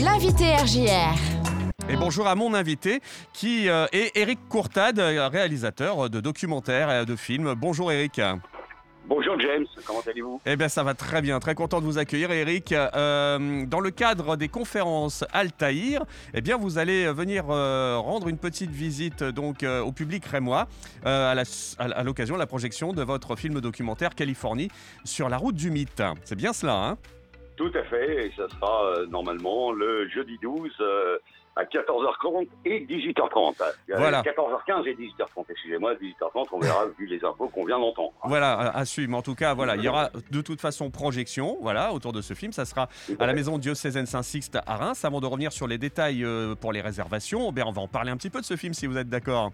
L'invité RJR. Et bonjour à mon invité qui euh, est Eric Courtade, réalisateur de documentaires et de films. Bonjour Eric. Bonjour James, comment allez-vous? Eh bien ça va très bien, très content de vous accueillir Eric. Euh, dans le cadre des conférences Altaïr, eh bien vous allez venir euh, rendre une petite visite donc au public rémois à l'occasion de la projection de votre film documentaire Californie sur la route du mythe. C'est bien cela, hein? Tout à fait, et ça sera normalement le jeudi 12 à 14h30 et 18h30. Voilà. 14h15 et 18h30, excusez-moi, 18h30, on verra vu les infos qu'on vient d'entendre. Voilà, à suivre. En tout cas, voilà, il y aura de toute façon projection voilà, autour de ce film. Ça sera à la maison diocésaine Saint-Sixte à Reims. Avant de revenir sur les détails euh, pour les réservations, ben, on va en parler un petit peu de ce film si vous êtes d'accord.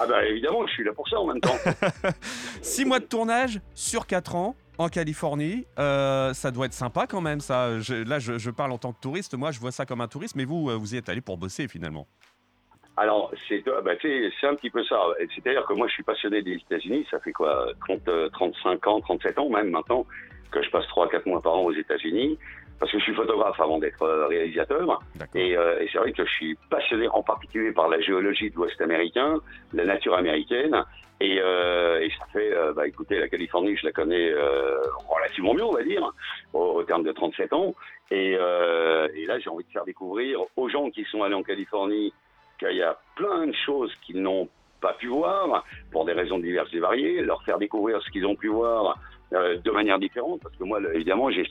Ah bah évidemment, je suis là pour ça en même temps. Six mois de tournage sur quatre ans en Californie. Euh, ça doit être sympa quand même, ça. là, je, parle en tant que touriste. Moi, je vois ça comme un touriste, mais vous, euh, vous y êtes allé pour bosser finalement. Alors, c'est euh, bah, un petit peu ça. C'est-à-dire que moi, je suis passionné des États-Unis. Ça fait quoi 30, 35 ans, 37 ans même maintenant que je passe 3-4 mois par an aux États-Unis parce que je suis photographe avant d'être réalisateur. Et, et c'est vrai que je suis passionné en particulier par la géologie de l'Ouest américain, la nature américaine. Et, euh, et ça fait, euh, bah, écoutez, la Californie, je la connais euh, relativement mieux, on va dire, au, terme de 37 ans. Et, euh, et là, j'ai envie de faire découvrir aux gens qui sont allés en Californie qu'il y a plein de choses qu'ils n'ont pas pu voir, pour des raisons diverses et variées, leur faire découvrir ce qu'ils ont pu voir euh, de manière différente, parce que moi, évidemment, je,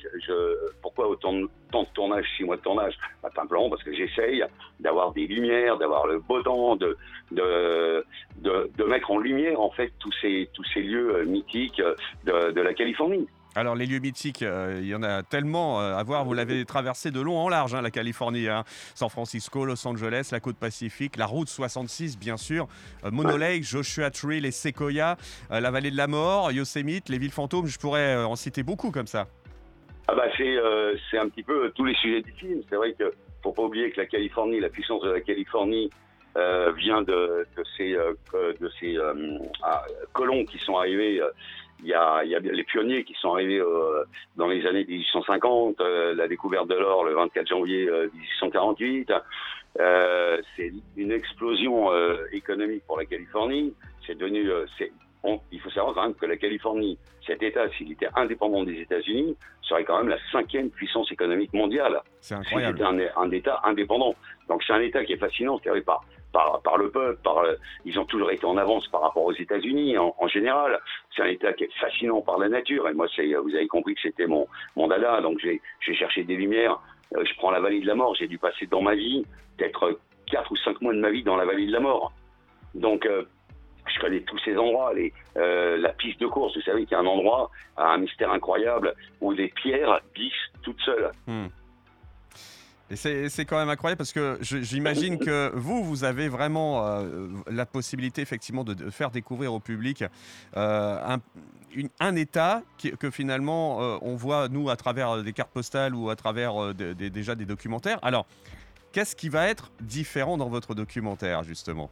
pourquoi autant de temps de tournage, six mois de tournage? Bah, Simplement parce que j'essaye d'avoir des lumières, d'avoir le beau temps, de, de, de, de, mettre en lumière, en fait, tous ces, tous ces lieux euh, mythiques de, de la Californie. Alors les lieux mythiques, euh, il y en a tellement euh, à voir. Vous l'avez traversé de long en large, hein, la Californie, hein. San Francisco, Los Angeles, la côte pacifique, la route 66 bien sûr, euh, Mono Lake, Joshua Tree, les Sequoia, la vallée de la mort, Yosemite, les villes fantômes. Je pourrais en citer beaucoup comme ça. Ah bah c'est un petit peu tous les sujets du film. C'est vrai que faut pas oublier que la Californie, la puissance de la Californie vient de, ces, de ces ah, colons qui sont arrivés il y, a, il y a les pionniers qui sont arrivés euh, dans les années 1850, euh, la découverte de l'or le 24 janvier 1848. Euh, c'est une explosion économique pour la Californie. C'est devenu, c'est, il faut savoir quand même que la Californie, cet État, s'il était indépendant des États-Unis, serait quand même la cinquième puissance économique mondiale. C'est incroyable. C'était un, un, État indépendant. Donc c'est un État qui est fascinant, pas par, le peuple, euh, ils ont toujours été en avance par rapport aux États-Unis en, général. C'est un État qui est fascinant par la nature. Et moi, vous avez compris que c'était mon, mon dada. Donc j'ai cherché des lumières. Euh, je prends la vallée de la mort. J'ai dû passer dans ma vie peut-être quatre ou cinq mois de ma vie dans la vallée de la mort. Donc euh, je connais tous ces endroits. Euh, la piste de course, vous savez qu'il y a un endroit, un mystère incroyable, où les pierres glissent toutes seules. Hmm. Et c'est quand même incroyable parce que j'imagine que vous, vous avez vraiment euh, la possibilité effectivement de, faire découvrir au public euh, un, un, état que finalement euh, on voit nous à travers des cartes postales ou à travers déjà des documentaires. Alors, qu'est-ce qui va être différent dans votre documentaire justement?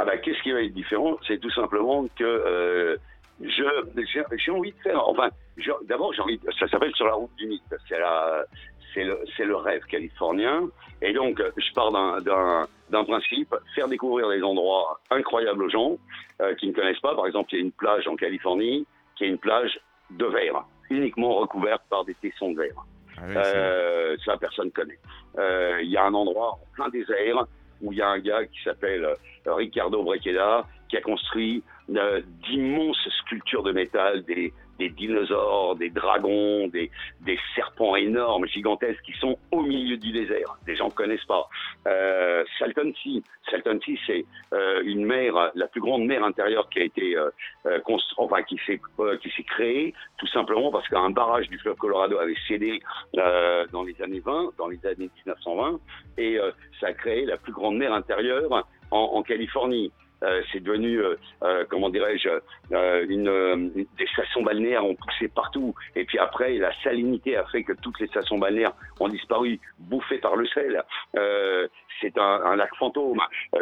Ah bah, Qu'est-ce qui va être différent? C'est tout simplement que j'ai envie de faire. Enfin, d'abord, j'ai envie. Ça s'appelle sur la route du mythe. C'est la, c'est le, le, rêve californien. Et donc, je pars d'un principe, faire découvrir des endroits incroyables aux gens euh, qui ne connaissent pas. Par exemple, il y a une plage en Californie qui est une plage de verre, uniquement recouverte par des tessons de verre. Ah euh, ça, personne ne connaît. Euh, il y a un endroit en plein désert où il y a un gars qui s'appelle Ricardo Brequeda qui a construit d'immenses sculptures de métal, des, des dinosaures, des dragons, des, des, serpents énormes, gigantesques, qui sont au milieu du désert. Les gens ne connaissent pas. Euh, Salton Sea, Salton Sea, c'est euh, une mer, la plus grande mer intérieure qui a été euh, euh enfin qui s'est euh, qui s'est créée, tout simplement parce qu'un barrage du fleuve Colorado avait cédé euh, dans les années 20, dans les années 1920, et ça a créé la plus grande mer intérieure en, en Californie. Euh, c'est devenu, euh, euh, comment dirais-je, une, des stations balnéaires ont poussé partout. Et puis après, la salinité a fait que toutes les stations balnéaires ont disparu, bouffées par le sel. c'est un, lac fantôme.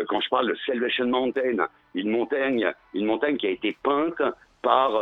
quand je parle de Salvation Mountain, une montagne, une montagne qui a été peinte par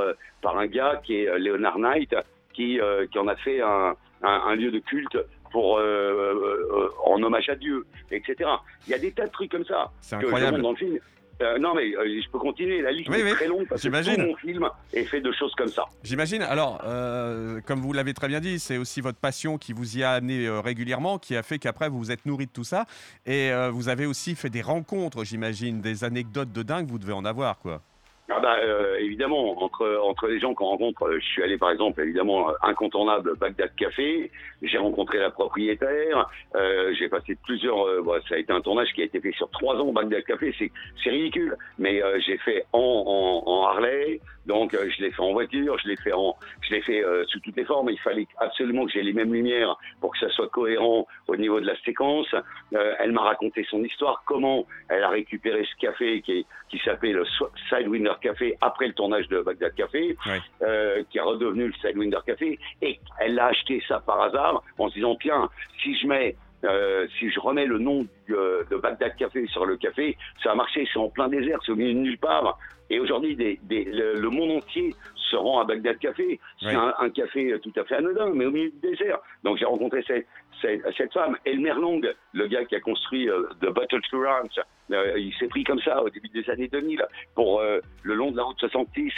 par un gars qui est Leonard Knight, qui qui en a fait un, un, un lieu de culte pour en en hommage à Dieu, etc. Il y a des tas de trucs comme ça. Que je montre dans le film. Euh, non, mais euh, je peux continuer. La liste Oui, est oui, très longue parce que tout mon film est fait de choses comme ça. J'imagine. Alors, euh, comme vous l'avez très bien dit, c'est aussi votre passion qui vous y a amené régulièrement, qui a fait qu'après vous vous êtes nourri de tout ça. Et vous avez aussi fait des rencontres, j'imagine, des anecdotes de dingue, vous devez en avoir, quoi. Ah bah, euh, évidemment, entre, entre les gens qu'on rencontre, euh, je suis allé par exemple, évidemment, euh, incontournable Bagdad Café, j'ai rencontré la propriétaire, euh, j'ai passé plusieurs, euh, bon, ça a été un tournage qui a été fait sur trois ans, Bagdad Café, c'est, ridicule, mais euh, j'ai fait en, en, en Harley, donc je l'ai fait en voiture, je l'ai fait en, je l'ai fait sous toutes les formes, il fallait absolument que j'ai les mêmes lumières pour que ça soit cohérent au niveau de la séquence, elle m'a raconté son histoire, comment elle a récupéré ce café qui, qui s'appelait le Sidewinder Café après le tournage de Bagdad Café, euh, qui est redevenu le Sidewinder Café, et elle a acheté ça par hasard en se disant tiens, si je mets euh, si je remets le nom euh, de Bagdad Café sur le café, ça a marché, c'est en plein désert, c'est au milieu de nulle part. Et aujourd'hui, des, des- le, le monde entier se rend à Bagdad Café. C'est Oui. un, un café tout à fait anodin, mais au milieu du désert. Donc j'ai rencontré cette, cette, cette femme, Elmer Long, le gars qui a construit euh, The Battle to Ranch. Euh, il s'est pris comme ça au début des années 2000 pour euh, le long de la route 66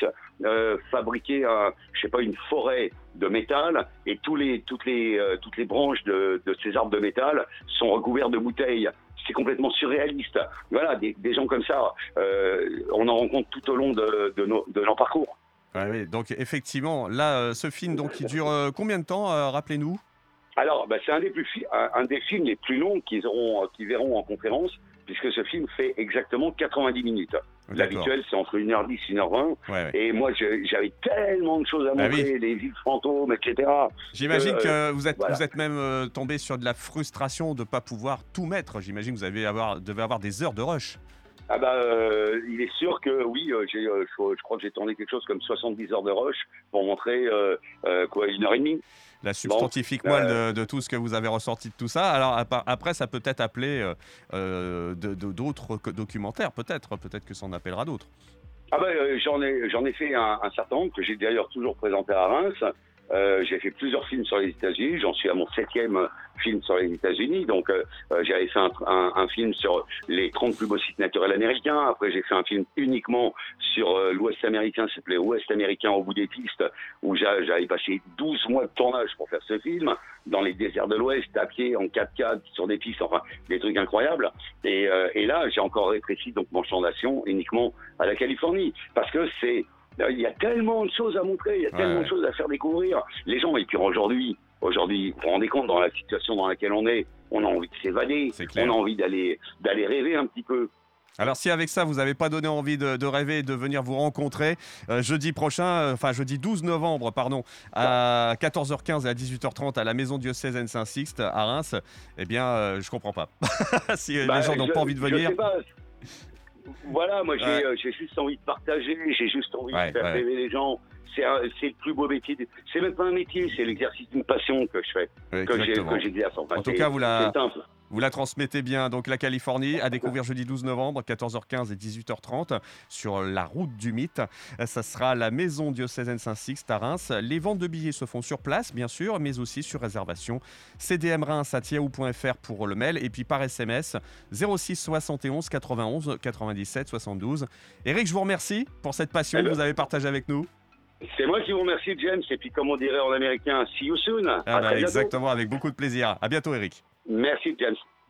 euh, fabriquer un, je sais pas une forêt de métal et tous les toutes les euh, toutes les branches de, de ces arbres de métal sont recouvertes de bouteilles. C'est complètement surréaliste. Voilà, des, gens comme ça, euh, on en rencontre tout au long de, de, nos, parcours. Oui. Donc, effectivement, là, euh, ce film, donc, il dure euh, combien de temps Rappelez-nous? Alors, bah, c'est un des plus fi- un, un des films les plus longs qu'ils auront, qu'ils verront en conférence, puisque ce film fait exactement 90 minutes. L'habituel, c'est entre 1h10 et 1h20. Ouais, ouais. Et moi, j'avais tellement de choses à Bah montrer, les villes fantômes, etc. J'imagine Euh, que vous êtes, voilà. vous êtes même euh, tombé sur de la frustration de ne pas pouvoir tout mettre. J'imagine que vous avez avoir, devez avoir des heures de rush. Ah bah, euh, il est sûr que oui, euh, j'ai, euh, je, je crois que j'ai tourné quelque chose comme 70 heures de rush pour montrer euh, euh, quoi, une heure et demie. La substantifique moelle euh, de, de tout ce que vous avez ressorti de tout ça. Alors après, ça peut être appelé euh, euh, de- de- d'autres documentaires, peut-être. Peut-être que ça en appellera d'autres. Ah bah, euh, j'en ai, j'en ai fait un, un certain nombre que j'ai d'ailleurs toujours présenté à Reims. J'ai fait plusieurs films sur les États-Unis. J'en suis à mon septième film sur les États-Unis. Donc, euh, euh, j'avais fait un, un- un film sur les 30 plus beaux sites naturels américains. Après, j'ai fait un film uniquement sur euh, l'Ouest américain, ça s'appelait Ouest américain au bout des pistes, où j'a- j'avais passé 12 mois de tournage pour faire ce film, dans les déserts de l'Ouest, à pied, en 4x4, sur des pistes, enfin, des trucs incroyables. Et, euh, et là, j'ai encore rétréci donc mon champ d'action uniquement à la Californie, parce que c'est il y a tellement de choses à montrer, il y a tellement ouais. de choses à faire découvrir. Les gens, et puis aujourd'hui, aujourd'hui, vous vous rendez compte dans la situation dans laquelle on est, on a envie de s'évader, on a envie d'aller rêver un petit peu. Alors si avec ça, vous n'avez pas donné envie de, de rêver et de venir vous rencontrer, euh, jeudi prochain, euh, enfin jeudi 12 novembre, pardon, à 14h15 et à 18h30 à la Maison diocésaine Saint-Sixte à Reims, eh bien, euh, je comprends pas. si euh, Bah, les gens n'ont pas envie de je venir, sais pas. Voilà, moi j'ai Ouais. euh, j'ai juste envie de partager, j'ai juste envie Ouais, de faire ouais. rêver les gens. C'est le plus beau métier. C'est même pas un métier, c'est l'exercice d'une passion que je fais, que. Enfin, En tout cas, vous la-. Vous transmettez bien, donc la Californie, à découvrir jeudi 12 novembre, 14h15 et 18h30, sur la route du mythe. Ça sera la Maison diocésaine Saint-Sixte à Reims. Les ventes de billets se font sur place, bien sûr, mais aussi sur réservation. cdmreims.fr pour le mail, et puis par SMS, 06 71 91 97 72. Eric, je vous remercie pour cette passion que vous avez partagée avec nous. C'est moi qui vous remercie, James. Et puis, comme on dirait en américain, see you soon. Ah bah, exactement, avec beaucoup de plaisir. À bientôt, Eric. Merci, James.